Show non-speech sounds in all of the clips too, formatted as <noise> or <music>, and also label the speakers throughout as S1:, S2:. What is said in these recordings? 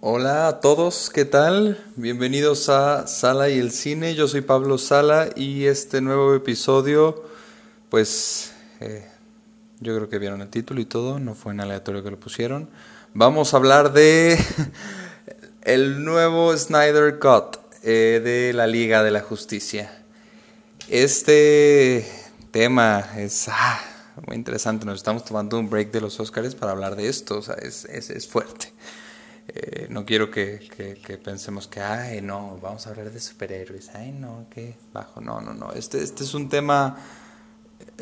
S1: Hola a todos, ¿qué tal? Bienvenidos a Sala y el Cine. Yo soy Pablo Sala y este nuevo episodio, pues eh, yo creo que vieron el título y todo, no fue en aleatorio que lo pusieron. Vamos a hablar de <laughs> el nuevo Snyder Cut eh, de la Liga de la Justicia. Este tema es ah, muy interesante, nos estamos tomando un break de los Oscars para hablar de esto, o sea, es, es, es fuerte. Eh, no quiero que, que, pensemos que, ay, no, vamos a hablar de superhéroes, ay, no, qué bajo, no, no, no, este, este es un tema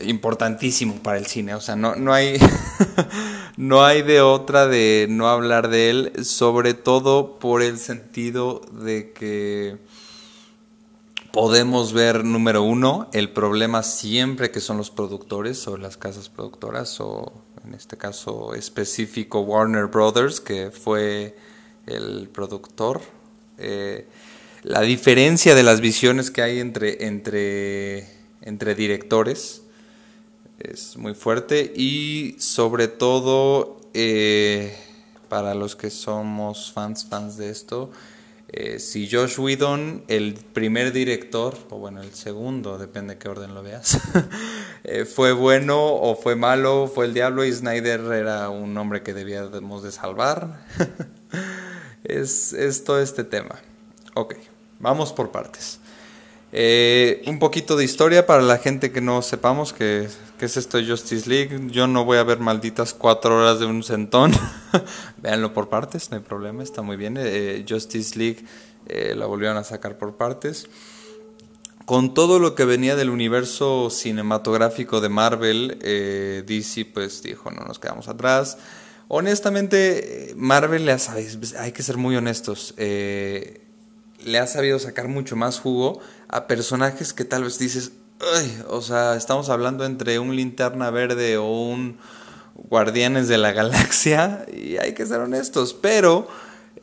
S1: importantísimo para el cine, o sea, no, no hay, <laughs> no hay de otra de no hablar de él, sobre todo por el sentido de que podemos ver, número uno, el problema siempre que son los productores o las casas productoras o en este caso específico Warner Brothers, que fue el productor. Eh, la diferencia de las visiones que hay entre, entre, entre directores es muy fuerte y sobre todo eh, para los que somos fans, fans de esto, eh, si Josh Whedon, el primer director, o bueno, el segundo, depende de qué orden lo veas, <laughs> eh, fue bueno o fue malo, fue el diablo y Snyder era un hombre que debíamos de salvar, <laughs> es, es, todo este tema. Ok, vamos por partes. Eh, un poquito de historia para la gente que no sepamos que ¿Qué es esto Justice League? Yo no voy a ver malditas cuatro horas de un centón. <laughs> Véanlo por partes, no hay problema, está muy bien. Eh, Justice League eh, la volvieron a sacar por partes. Con todo lo que venía del universo cinematográfico de Marvel, DC pues dijo, no nos quedamos atrás. Honestamente, Marvel, sabido, hay que ser muy honestos, le ha sabido sacar mucho más jugo a personajes que tal vez dices, o sea, estamos hablando entre un linterna verde o un Guardianes de la Galaxia, y hay que ser honestos, pero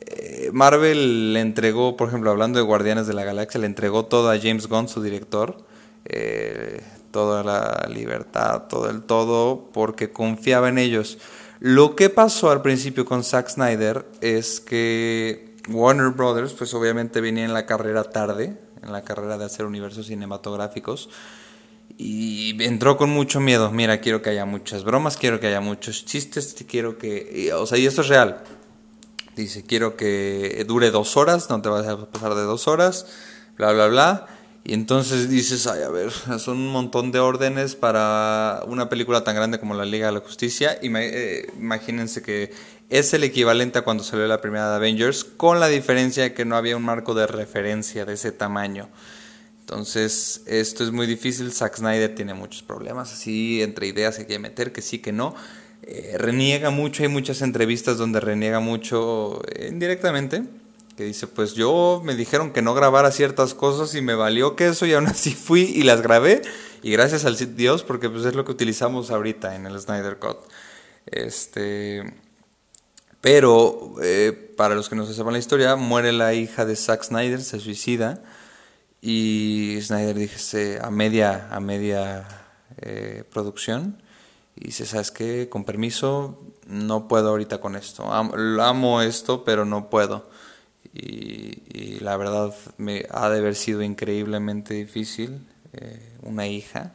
S1: eh, Marvel le entregó, por ejemplo, hablando de Guardianes de la Galaxia, le entregó todo a James Gunn, su director, eh, toda la libertad, todo el todo, porque confiaba en ellos. Lo que pasó al principio con Zack Snyder es que Warner Brothers, pues obviamente venía en la carrera tarde, en la carrera de hacer universos cinematográficos. Y entró con mucho miedo. Mira, quiero que haya muchas bromas, quiero que haya muchos chistes, quiero que... O sea, y esto es real. Dice, quiero que dure dos horas, no te vas a pasar de dos horas, bla, bla, bla. Y entonces dices, ay, a ver, son un montón de órdenes para una película tan grande como la Liga de la Justicia. Eh, imagínense que es el equivalente a cuando salió la primera de Avengers, con la diferencia de que no había un marco de referencia de ese tamaño. Entonces, esto es muy difícil. Zack Snyder tiene muchos problemas, así entre ideas que quiere meter, que sí, que no. Eh, reniega mucho, hay muchas entrevistas donde reniega mucho eh, indirectamente que dice, pues yo me dijeron que no grabara ciertas cosas y me valió que eso y aún así fui y las grabé y gracias al Dios porque pues es lo que utilizamos ahorita en el Snyder Cut. Este, pero eh, para los que no se sepan la historia, muere la hija de Zack Snyder, se suicida y Snyder dice a media a media eh, producción y dice, ¿sabes qué? Con permiso, no puedo ahorita con esto. amo esto, pero no puedo y, la verdad me ha de haber sido increíblemente difícil eh, una hija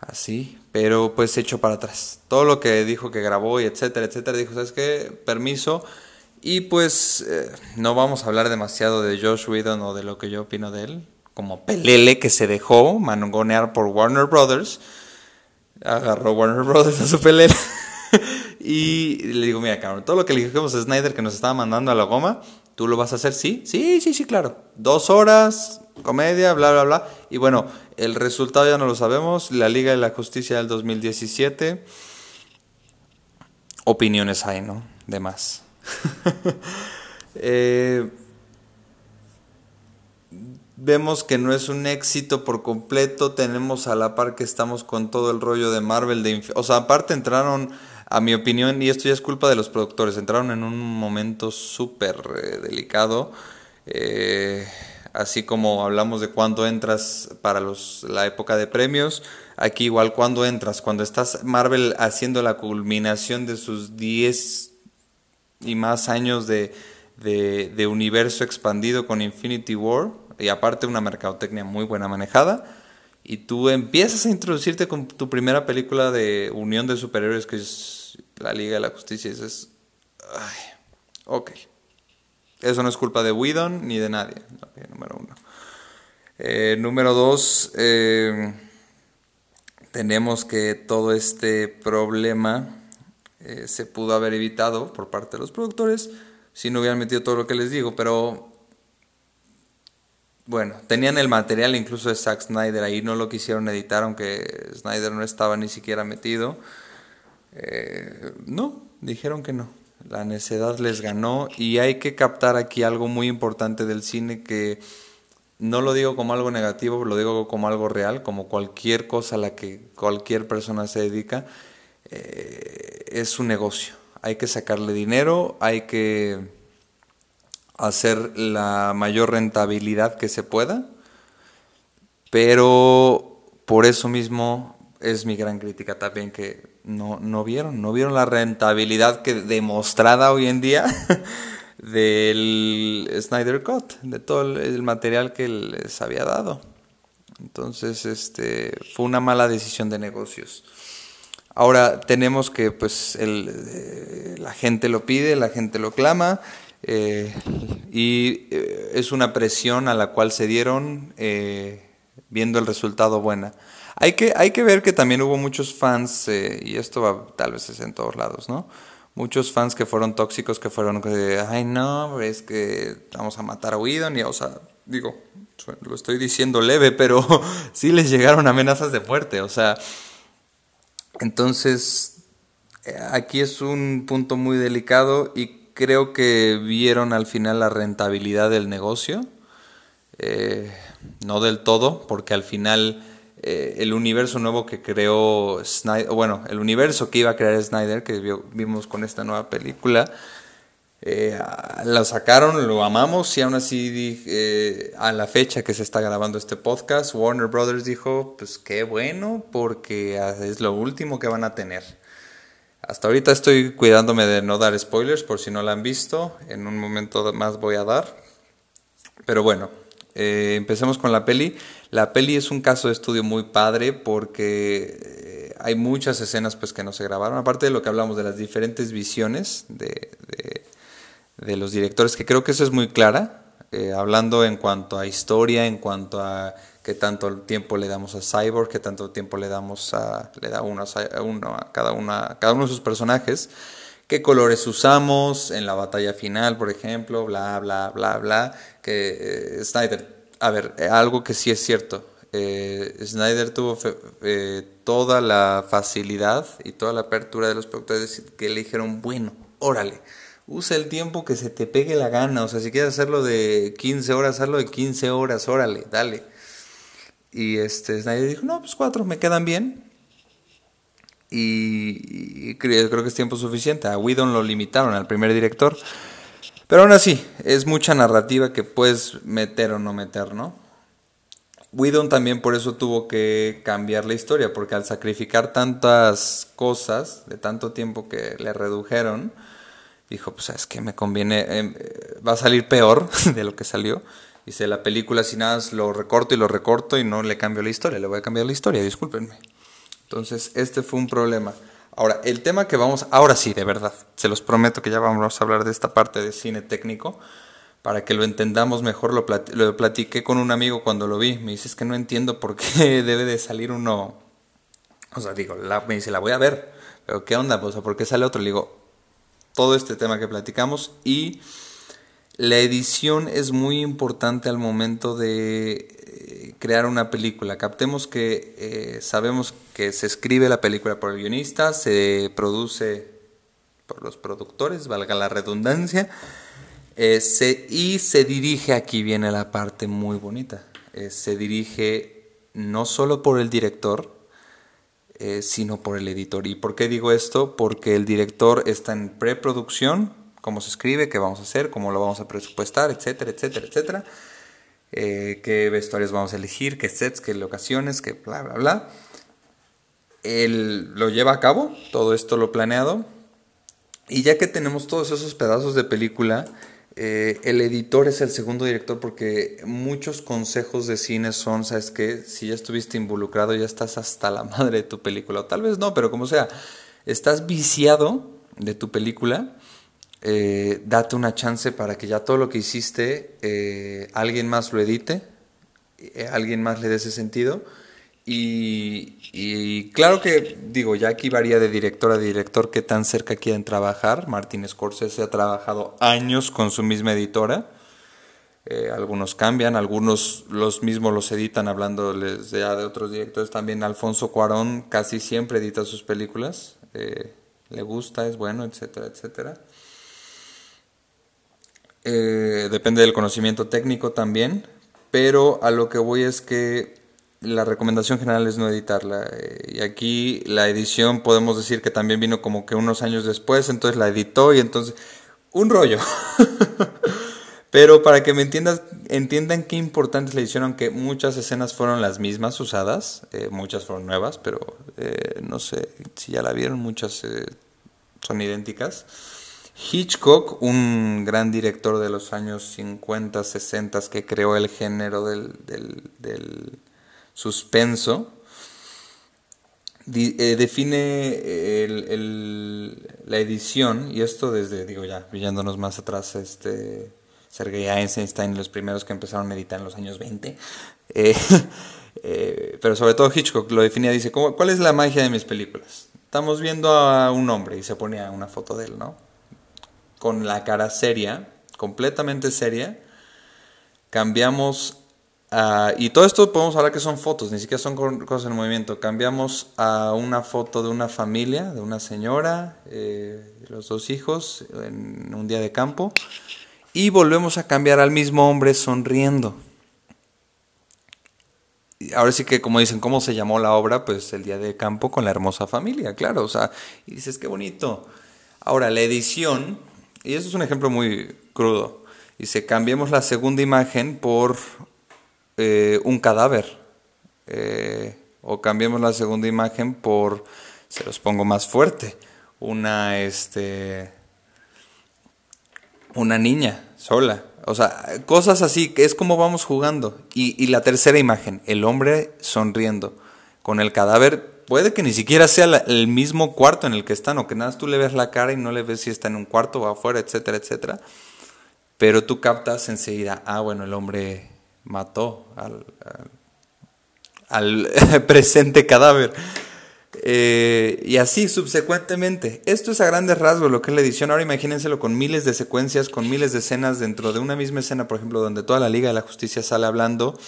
S1: así, pero pues hecho para atrás. Todo lo que dijo que grabó y etcétera, etcétera, dijo, ¿sabes qué? Permiso. Y pues eh, no vamos a hablar demasiado de Josh Whedon o de lo que yo opino de él, como Pelele que se dejó mangonear por Warner Brothers. Agarró Warner Brothers a su Pelele. <laughs> y le digo, mira, cabrón, todo lo que le dijimos a Snyder que nos estaba mandando a la goma, ¿Tú lo vas a hacer? Sí, sí, sí, sí, claro. Dos horas, comedia, bla, bla, bla. Y bueno, el resultado ya no lo sabemos. La Liga de la Justicia del 2017. Opiniones hay, ¿no? De más. <laughs> Eh, vemos que no es un éxito por completo. Tenemos a la par que estamos con todo el rollo de Marvel. De o sea, aparte entraron a mi opinión, y esto ya es culpa de los productores, entraron en un momento súper eh, delicado. Eh, así como hablamos de cuando entras para los, la época de premios, aquí igual cuando entras, cuando estás Marvel haciendo la culminación de sus 10 y más años de de, de universo expandido con Infinity War y aparte una mercadotecnia muy buena manejada y tú empiezas a introducirte con tu primera película de unión de superhéroes que es la Liga de la Justicia y dices, ay, ok, eso no es culpa de Whedon ni de nadie, número uno. Eh, número dos, eh, tenemos que todo este problema eh, se pudo haber evitado por parte de los productores si no hubieran metido todo lo que les digo, pero bueno, tenían el material incluso de Zack Snyder ahí, no lo quisieron editar, aunque Snyder no estaba ni siquiera metido. No, dijeron que no. La necedad les ganó y hay que captar aquí algo muy importante del cine que no lo digo como algo negativo, lo digo como algo real, como cualquier cosa a la que cualquier persona se dedica, eh, es un negocio. Hay que sacarle dinero, hay que hacer la mayor rentabilidad que se pueda, pero por eso mismo es mi gran crítica también que no, no vieron, no vieron la rentabilidad que demostrada hoy en día <laughs> del Snyder Cut, de todo el material que les había dado. Entonces, este fue una mala decisión de negocios. Ahora tenemos que, pues, el, eh, la gente lo pide, la gente lo clama, eh, y eh, es una presión a la cual se dieron viendo el resultado buena. Hay que, hay que ver que también hubo muchos fans, y esto va, tal vez es en todos lados, ¿no? Muchos fans que fueron tóxicos, que fueron, ay no, es que vamos a matar a Whedon, y, o sea, digo, lo estoy diciendo leve, pero <laughs> sí les llegaron amenazas de fuerte, o sea, entonces, aquí es un punto muy delicado y creo que vieron al final la rentabilidad del negocio. Eh, no del todo, porque al final eh, el universo nuevo que creó Snyder, bueno, el universo que iba a crear Snyder, que vimos con esta nueva película, eh, lo sacaron, lo amamos y aún así a la fecha que se está grabando este podcast, Warner Brothers dijo, pues qué bueno, porque es lo último que van a tener. Hasta ahorita estoy cuidándome de no dar spoilers por si no la han visto. En un momento más voy a dar. Pero bueno, eh, empecemos con la peli. La peli es un caso de estudio muy padre porque eh, hay muchas escenas pues, que no se grabaron. Aparte de lo que hablamos de las diferentes visiones de, de, los directores, que creo que eso es muy clara. Eh, hablando en cuanto a historia, en cuanto a qué tanto tiempo le damos a Cyborg, qué tanto tiempo le damos a, le da uno a, uno a cada, una, cada uno de sus personajes, qué colores usamos en la batalla final, por ejemplo, bla, bla, bla, bla, que eh, Snyder, a ver, eh, algo que sí es cierto, eh, Snyder tuvo toda la facilidad y toda la apertura de los productores que le dijeron, bueno, órale, usa el tiempo que se te pegue la gana, o sea, si quieres hacerlo de 15 horas, hazlo de 15 horas, órale, dale. Y este, Snyder dijo, no, pues cuatro me quedan bien. Y, creo, que es tiempo suficiente. A Whedon lo limitaron al primer director. Pero aún así, es mucha narrativa que puedes meter o no meter, ¿no? Whedon también por eso tuvo que cambiar la historia, porque al sacrificar tantas cosas, de tanto tiempo que le redujeron, dijo, pues es que me conviene, em, va a salir peor <laughs> de lo que salió. Dice, la película sin nada lo recorto y lo recorto y no le cambio la historia, le voy a cambiar la historia, discúlpenme. Entonces, este fue un problema. Ahora, el tema que vamos, ahora sí, de verdad, se los prometo que ya vamos a hablar de esta parte de cine técnico, para que lo entendamos mejor, lo, lo platiqué con un amigo cuando lo vi, me dice, es que no entiendo por qué <laughs> debe de salir uno, o sea, digo, la, me dice, la voy a ver, pero ¿qué onda? O sea, ¿por qué sale otro? Le digo, todo este tema que platicamos y la edición es muy importante al momento de eh, crear una película. Captemos que eh, sabemos que se escribe la película por el guionista, se produce por los productores, valga la redundancia, eh, y se dirige, aquí viene la parte muy bonita, se dirige no solo por el director, sino por el editor. ¿Y por qué digo esto? Porque el director está en preproducción, cómo se escribe, qué vamos a hacer, cómo lo vamos a presupuestar, etcétera, etcétera, etcétera. Eh, qué vestuarios vamos a elegir, qué sets, qué locaciones, qué bla, bla, bla. Él lo lleva a cabo, todo esto lo planeado. Y ya que tenemos todos esos pedazos de película, eh, el editor es el segundo director porque muchos consejos de cine son, ¿sabes qué? Si ya estuviste involucrado, ya estás hasta la madre de tu película. O tal vez no, pero como sea, estás viciado de tu película, eh, date una chance para que ya todo lo que hiciste, eh, alguien más lo edite, alguien más le dé ese sentido y, claro que, digo, ya aquí varía de director a director qué tan cerca quieren trabajar. Martin Scorsese ha trabajado años con su misma editora. Eh, algunos cambian, algunos los mismos los editan hablándoles ya de otros directores. También Alfonso Cuarón casi siempre edita sus películas. Eh, le gusta, es bueno, etcétera, etcétera. Eh, depende del conocimiento técnico también. Pero a lo que voy es que la recomendación general es no editarla. Eh, y aquí la edición podemos decir que también vino como que unos años después, entonces la editó y entonces un rollo. <laughs> Pero para que me entiendas, entiendan qué importante es la edición, aunque muchas escenas fueron las mismas usadas, eh, muchas fueron nuevas, pero eh, no sé si ya la vieron, muchas son idénticas. Hitchcock, un gran director de los años 50, 60 que creó el género del, del suspenso, eh, define la edición, y esto desde, digo ya, brillándonos más atrás, este, Sergei Eisenstein, los primeros que empezaron a editar en los años 20, eh, <laughs> eh, pero sobre todo Hitchcock lo definía, dice, ¿cuál es la magia de mis películas? Estamos viendo a un hombre y se ponía una foto de él, ¿no? Con la cara seria, completamente seria, cambiamos Ah, y todo esto podemos hablar que son fotos, ni siquiera son cosas en movimiento. Cambiamos a una foto de una familia, de una señora, eh, los dos hijos, en un día de campo, y volvemos a cambiar al mismo hombre sonriendo. ahora sí que, como dicen, ¿cómo se llamó la obra? Pues el día de campo con la hermosa familia, claro. O sea, y dices, qué bonito. Ahora, la edición, y eso es un ejemplo muy crudo. Dice, cambiemos la segunda imagen por eh, un cadáver. Eh, o cambiemos la segunda imagen por, se los pongo más fuerte, una, este, una niña sola. O sea, cosas así, que es como vamos jugando. Y, y, la tercera imagen, el hombre sonriendo con el cadáver. Puede que ni siquiera sea el mismo cuarto en el que están, o que nada, tú le ves la cara y no le ves si está en un cuarto o afuera, etcétera, etcétera. Pero tú captas enseguida, ah, bueno, el hombre mató al, <laughs> presente cadáver. Eh, y así subsecuentemente. Esto es a grandes rasgos lo que es la edición. Ahora imagínenselo con miles de secuencias, con miles de escenas dentro de una misma escena, por ejemplo, donde toda la Liga de la Justicia sale hablando.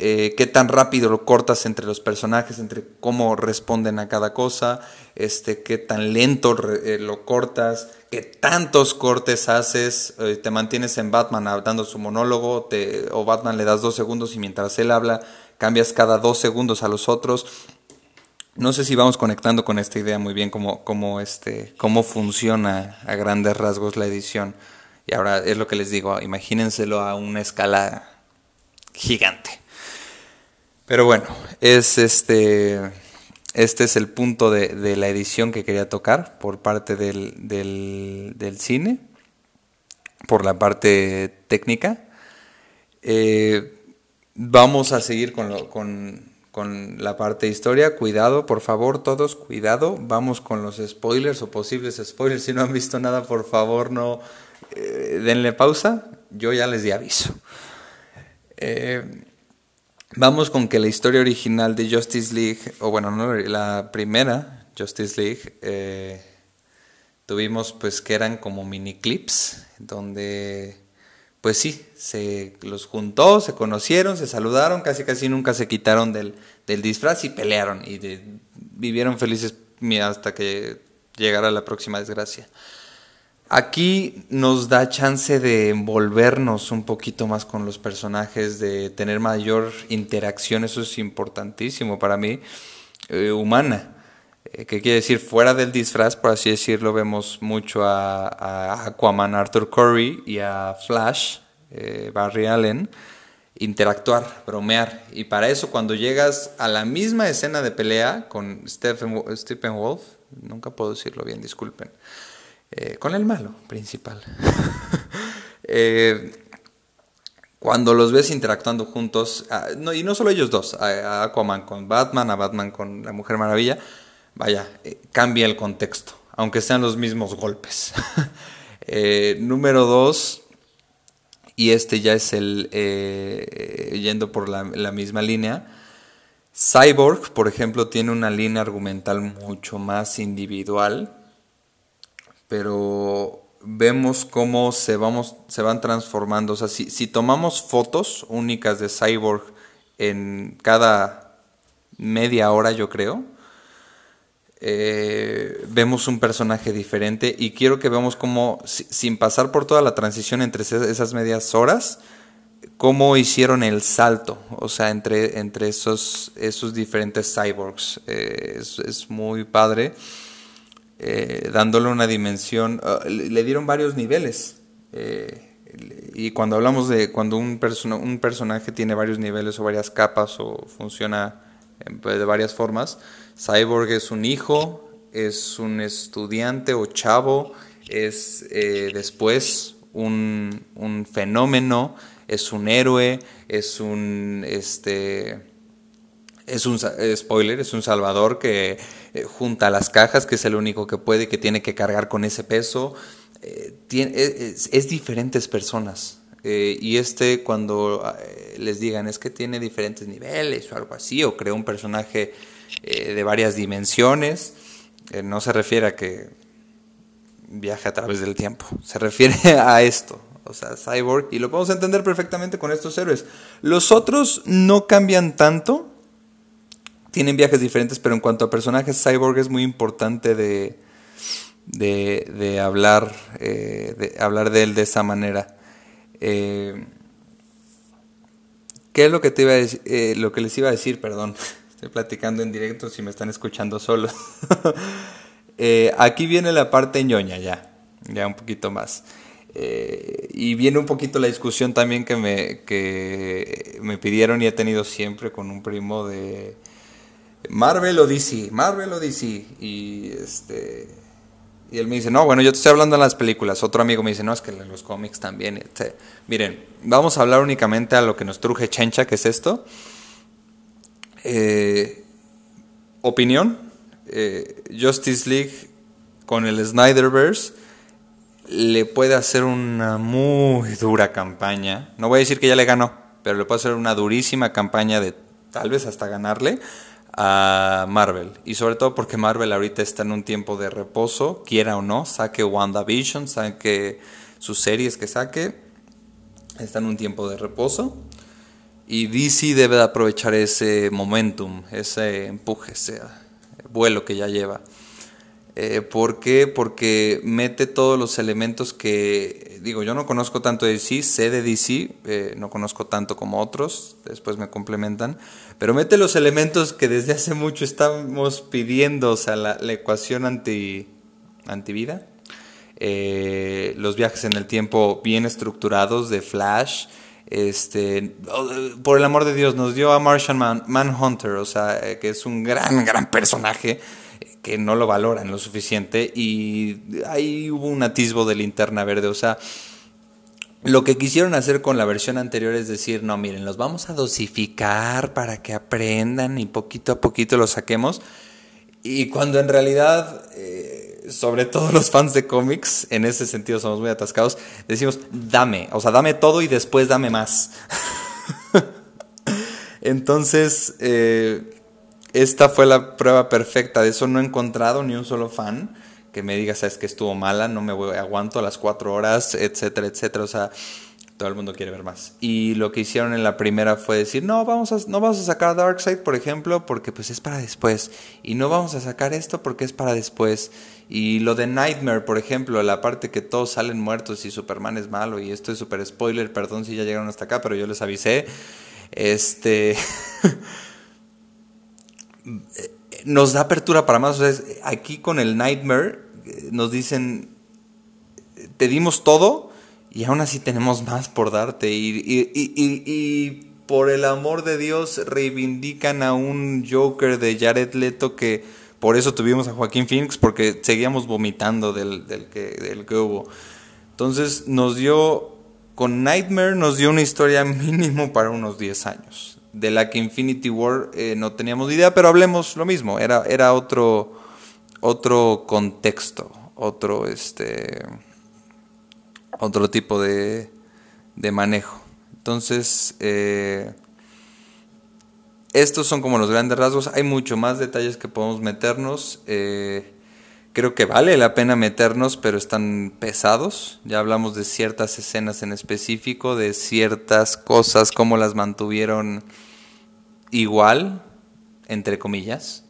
S1: Eh, qué tan rápido lo cortas entre los personajes, entre cómo responden a cada cosa, este, qué tan lento eh, lo cortas, qué tantos cortes haces, eh, te mantienes en Batman dando su monólogo, te, o Batman le das dos segundos y mientras él habla cambias cada dos segundos a los otros. No sé si vamos conectando con esta idea muy bien cómo, cómo, este, cómo funciona a grandes rasgos la edición. Y ahora es lo que les digo, imagínenselo a una escala gigante. Pero bueno, es este este es el punto de, la edición que quería tocar por parte del, del, cine, por la parte técnica. Eh, vamos a seguir con, con, con, la parte de historia. Cuidado, por favor, todos, cuidado. Vamos con los spoilers o posibles spoilers. Si no han visto nada, por favor, no eh, denle pausa. Yo ya les di aviso. Eh, Vamos con que la historia original de Justice League, o bueno, no, la primera Justice League, eh, tuvimos pues que eran como mini clips, donde pues sí, se los juntó, se conocieron, se saludaron, casi casi nunca se quitaron del, del disfraz y pelearon y vivieron felices hasta que llegara la próxima desgracia. Aquí nos da chance de envolvernos un poquito más con los personajes, de tener mayor interacción, eso es importantísimo para mí, eh, humana. Eh, ¿Qué quiere decir? Fuera del disfraz, por así decirlo, vemos mucho a, Aquaman, Arthur Curry y a Flash, eh, Barry Allen, interactuar, bromear. Y para eso, cuando llegas a la misma escena de pelea con Stephen, Stephen Wolf, nunca puedo decirlo bien, disculpen. Eh, con el malo principal. <laughs> Eh, cuando los ves interactuando juntos, ah, no, y no solo ellos dos, a, Aquaman con Batman, a Batman con la Mujer Maravilla, vaya, eh, cambia el contexto, aunque sean los mismos golpes. <laughs> Número dos, y este ya es el, yendo por la misma línea, Cyborg, por ejemplo, tiene una línea argumental mucho más individual, pero vemos cómo se, vamos, se van transformando. O sea, si, si tomamos fotos únicas de Cyborg en cada media hora, yo creo, eh, vemos un personaje diferente y quiero que veamos cómo, sin pasar por toda la transición entre esas medias horas, cómo hicieron el salto, o sea, entre, entre esos, esos diferentes cyborgs. Eh, es, es, muy padre. Eh, dándole una dimensión, ah, le dieron varios niveles. Eh, y cuando hablamos de cuando un, un personaje tiene varios niveles o varias capas o funciona pues, de varias formas, Cyborg es un hijo, es un estudiante o chavo, es eh, después un, un, fenómeno, es un héroe, es un este es un spoiler, es un salvador que eh, junta las cajas, que es el único que puede, que tiene que cargar con ese peso. Eh, es, diferentes personas. Eh, y este, cuando les digan es que tiene diferentes niveles o algo así, o crea un personaje de varias dimensiones, no se refiere a que viaje a través del tiempo, se refiere <laughs> a esto, o sea, Cyborg, y lo podemos entender perfectamente con estos héroes. Los otros no cambian tanto, tienen viajes diferentes, pero en cuanto a personajes, Cyborg es muy importante de, de, hablar, eh, de hablar de él de esa manera. Eh, ¿Qué es lo que te iba a eh, lo que les iba a decir, perdón? <laughs> Estoy platicando en directo si me están escuchando solos. <laughs> aquí viene la parte ñoña ya, ya un poquito más. y viene un poquito la discusión también que me, que me pidieron y he tenido siempre con un primo de Marvel o DC, Marvel o DC. Y este. Y él me dice, no, bueno, yo estoy hablando de las películas. Otro amigo me dice, no, es que los cómics también. Este, miren, vamos a hablar únicamente a lo que nos truje Chencha, que es esto. Eh, opinión. Eh, Justice League con el Snyderverse le puede hacer una muy dura campaña. No voy a decir que ya le ganó, pero le puede hacer una durísima campaña de tal vez hasta ganarle a Marvel. Y sobre todo porque Marvel ahorita está en un tiempo de reposo, quiera o no, saque WandaVision, saque sus series que saque, está en un tiempo de reposo. Y DC debe de aprovechar ese momentum, ese empuje, ese vuelo que ya lleva. Eh, ¿Por qué? Porque mete todos los elementos que, digo, yo no conozco tanto de DC, sé de DC, eh, no conozco tanto como otros, después me complementan, pero mete los elementos que desde hace mucho estamos pidiendo, o sea, la, ecuación anti, antivida, eh, los viajes en el tiempo bien estructurados de Flash, este, por el amor de Dios, nos dio a Martian Man, Manhunter, o sea, que es un gran, gran personaje que no lo valoran lo suficiente y ahí hubo un atisbo de linterna verde, o sea, lo que quisieron hacer con la versión anterior es decir, no, miren, los vamos a dosificar para que aprendan y poquito a poquito los saquemos. Y cuando en realidad, eh, sobre todo los fans de cómics, en ese sentido somos muy atascados, decimos, dame, o sea, dame todo y después dame más. <laughs> Entonces, eh, esta fue la prueba perfecta. De eso no he encontrado ni un solo fan que me diga, sabes que estuvo mala, no me voy, aguanto las cuatro horas, etcétera, etcétera. O sea, todo el mundo quiere ver más. Y lo que hicieron en la primera fue decir, no, vamos a, no vamos a sacar Darkseid, por ejemplo, porque pues es para después. Y no vamos a sacar esto porque es para después. Y lo de Nightmare, por ejemplo, la parte que todos salen muertos y Superman es malo. Y esto es súper spoiler, perdón si ya llegaron hasta acá, pero yo les avisé. Este... <laughs> nos da apertura para más. aquí con el Nightmare eh, nos dicen, te dimos todo y aún así tenemos más por darte. Y, por el amor de Dios reivindican a un Joker de Jared Leto que por eso tuvimos a Joaquín Phoenix, porque seguíamos vomitando del, que, del que hubo. Entonces nos dio con Nightmare nos dio una historia mínimo para unos 10 años. De la que Infinity War eh, no teníamos idea, pero hablemos lo mismo. Era, era otro, otro contexto, otro, este, otro tipo de, de manejo. Entonces, eh, estos son como los grandes rasgos. Hay mucho más detalles que podemos meternos. Eh, creo que vale la pena meternos, pero están pesados. Ya hablamos de ciertas escenas en específico, de ciertas cosas, cómo las mantuvieron igual, entre comillas.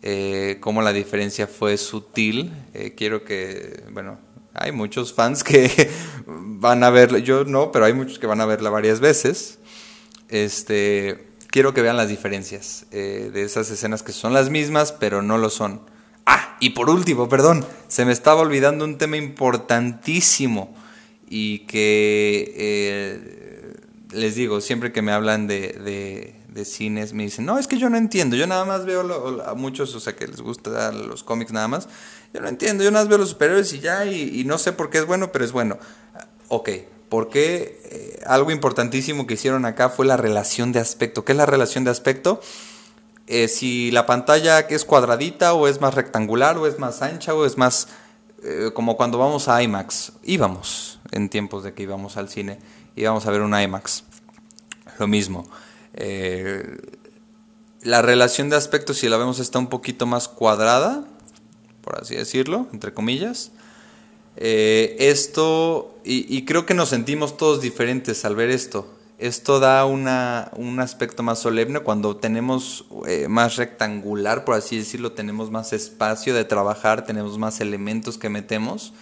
S1: Eh, cómo la diferencia fue sutil. Eh, quiero que, bueno, hay muchos fans que <laughs> van a verla, yo no, pero hay muchos que van a verla varias veces. Este, quiero que vean las diferencias eh, de esas escenas que son las mismas, pero no lo son. Ah, y por último, perdón, se me estaba olvidando un tema importantísimo y que eh, les digo, siempre que me hablan de, de, cines, me dicen, no, es que yo no entiendo, yo nada más veo a muchos, o sea, que les gusta los cómics nada más, yo no entiendo, yo nada más veo los superhéroes y ya, y, no sé por qué es bueno, pero es bueno. Ok, porque eh, algo importantísimo que hicieron acá fue la relación de aspecto. ¿Qué es la relación de aspecto? Eh, si la pantalla es cuadradita o es más rectangular o es más ancha o es más eh, como cuando vamos a IMAX. Íbamos en tiempos de que íbamos al cine, íbamos a ver un IMAX. Lo mismo. la relación de aspecto, si la vemos, está un poquito más cuadrada, por así decirlo, entre comillas. Eh, esto, y, creo que nos sentimos todos diferentes al ver esto. Esto da una, un aspecto más solemne cuando tenemos eh, más rectangular, por así decirlo, tenemos más espacio de trabajar, tenemos más elementos que metemos.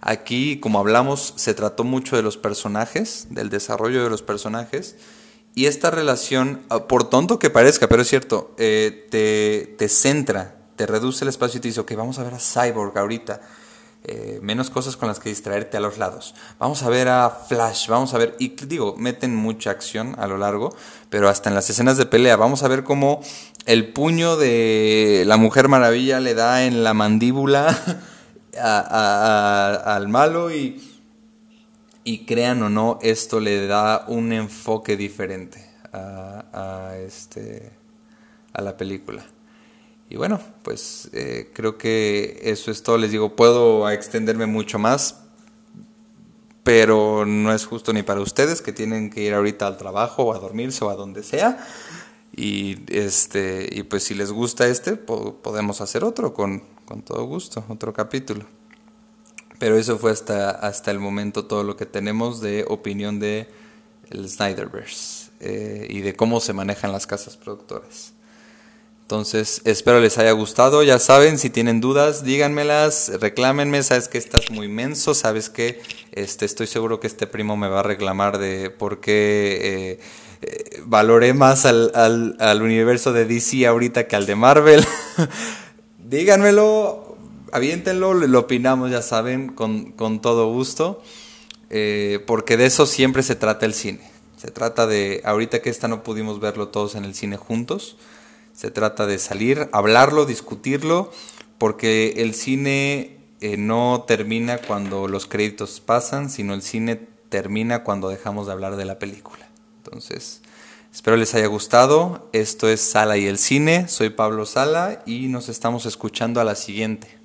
S1: Aquí, como hablamos, se trató mucho de los personajes, del desarrollo de los personajes. Y esta relación, ah, por tonto que parezca, pero es cierto, eh, te, te centra te reduce el espacio y te dice, ok, vamos a ver a Cyborg ahorita. Eh, menos cosas con las que distraerte a los lados. Vamos a ver a Flash, vamos a ver, y digo, meten mucha acción a lo largo, pero hasta en las escenas de pelea, vamos a ver cómo el puño de la Mujer Maravilla le da en la mandíbula <laughs> al malo y, y crean o no, esto le da un enfoque diferente a, a este, a la película. Y bueno, pues eh, creo que eso es todo. Les digo, puedo extenderme mucho más, pero no es justo ni para ustedes que tienen que ir ahorita al trabajo o a dormirse o a donde sea. Y, este, y pues si les gusta este, podemos hacer otro con, con todo gusto, otro capítulo. Pero eso fue hasta, hasta el momento todo lo que tenemos de opinión de el Snyderverse eh, y de cómo se manejan las casas productoras. Entonces, espero les haya gustado. Ya saben, si tienen dudas, díganmelas, reclámenme. Sabes que estás muy menso, sabes que este, estoy seguro que este primo me va a reclamar de por qué eh, eh, valoré más al, al, universo de DC ahorita que al de Marvel. <laughs> Díganmelo, aviéntenlo, lo opinamos, ya saben, con, con todo gusto. Eh, porque de eso siempre se trata el cine. Se trata de, ahorita que esta no pudimos verlo todos en el cine juntos se trata de salir, hablarlo, discutirlo, porque el cine eh, no termina cuando los créditos pasan, sino el cine termina cuando dejamos de hablar de la película. Entonces, espero les haya gustado. Esto es Sala y el Cine. Soy Pablo Sala y nos estamos escuchando a la siguiente.